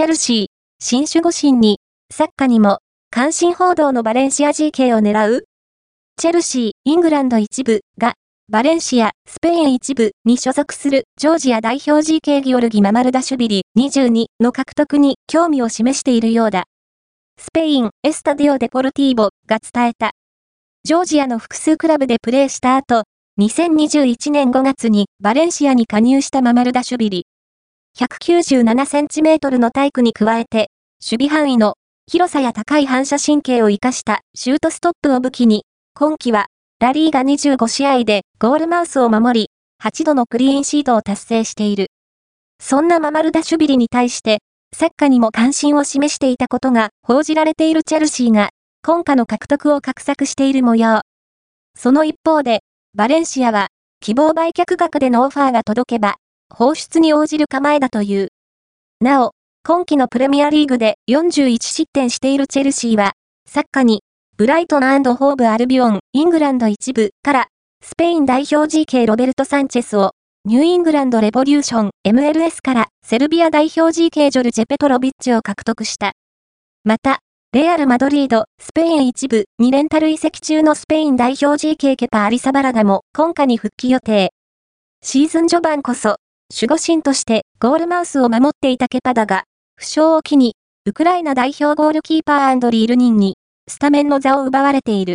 チェルシー、新守護神に、サッカーにも、関心報道のバレンシア GK を狙うチェルシー、イングランド一部が、バレンシア、スペイン一部に所属するジョージア代表 GK ギオルギ・ママルダシュビリ22の獲得に興味を示しているようだ。スペイン、エスタディオ・デポルティーボが伝えた。ジョージアの複数クラブでプレーした後、2021年5月にバレンシアに加入したママルダシュビリ。197センチメートルの体育に加えて、守備範囲の広さや高い反射神経を活かしたシュートストップを武器に、今季はラリーガ25試合でゴールマウスを守り、8度のクリーンシートを達成している。そんなママルダ・シュビリに対して、サッカーにも関心を示していたことが報じられているチェルシーが、今夏の獲得を画策している模様。その一方で、バレンシアは、希望売却額でのオファーが届けば、放出に応じる構えだという。なお、今季のプレミアリーグで41失点しているチェルシーは、サッカーに、ブライトンホーブアルビオン、イングランド一部から、スペイン代表 GK ロベルト・サンチェスを、ニューイングランドレボリューション MLS からセルビア代表 GK ジョルジェ・ペトロビッチを獲得した。また、レアル・マドリード、スペイン一部にレンタル移籍中のスペイン代表 GK ケパ・アリサバラガも今夏に復帰予定。シーズン序盤こそ、守護神としてゴールマウスを守っていたケパだが、負傷を機に、ウクライナ代表ゴールキーパーリー・ルニンに、スタメンの座を奪われている。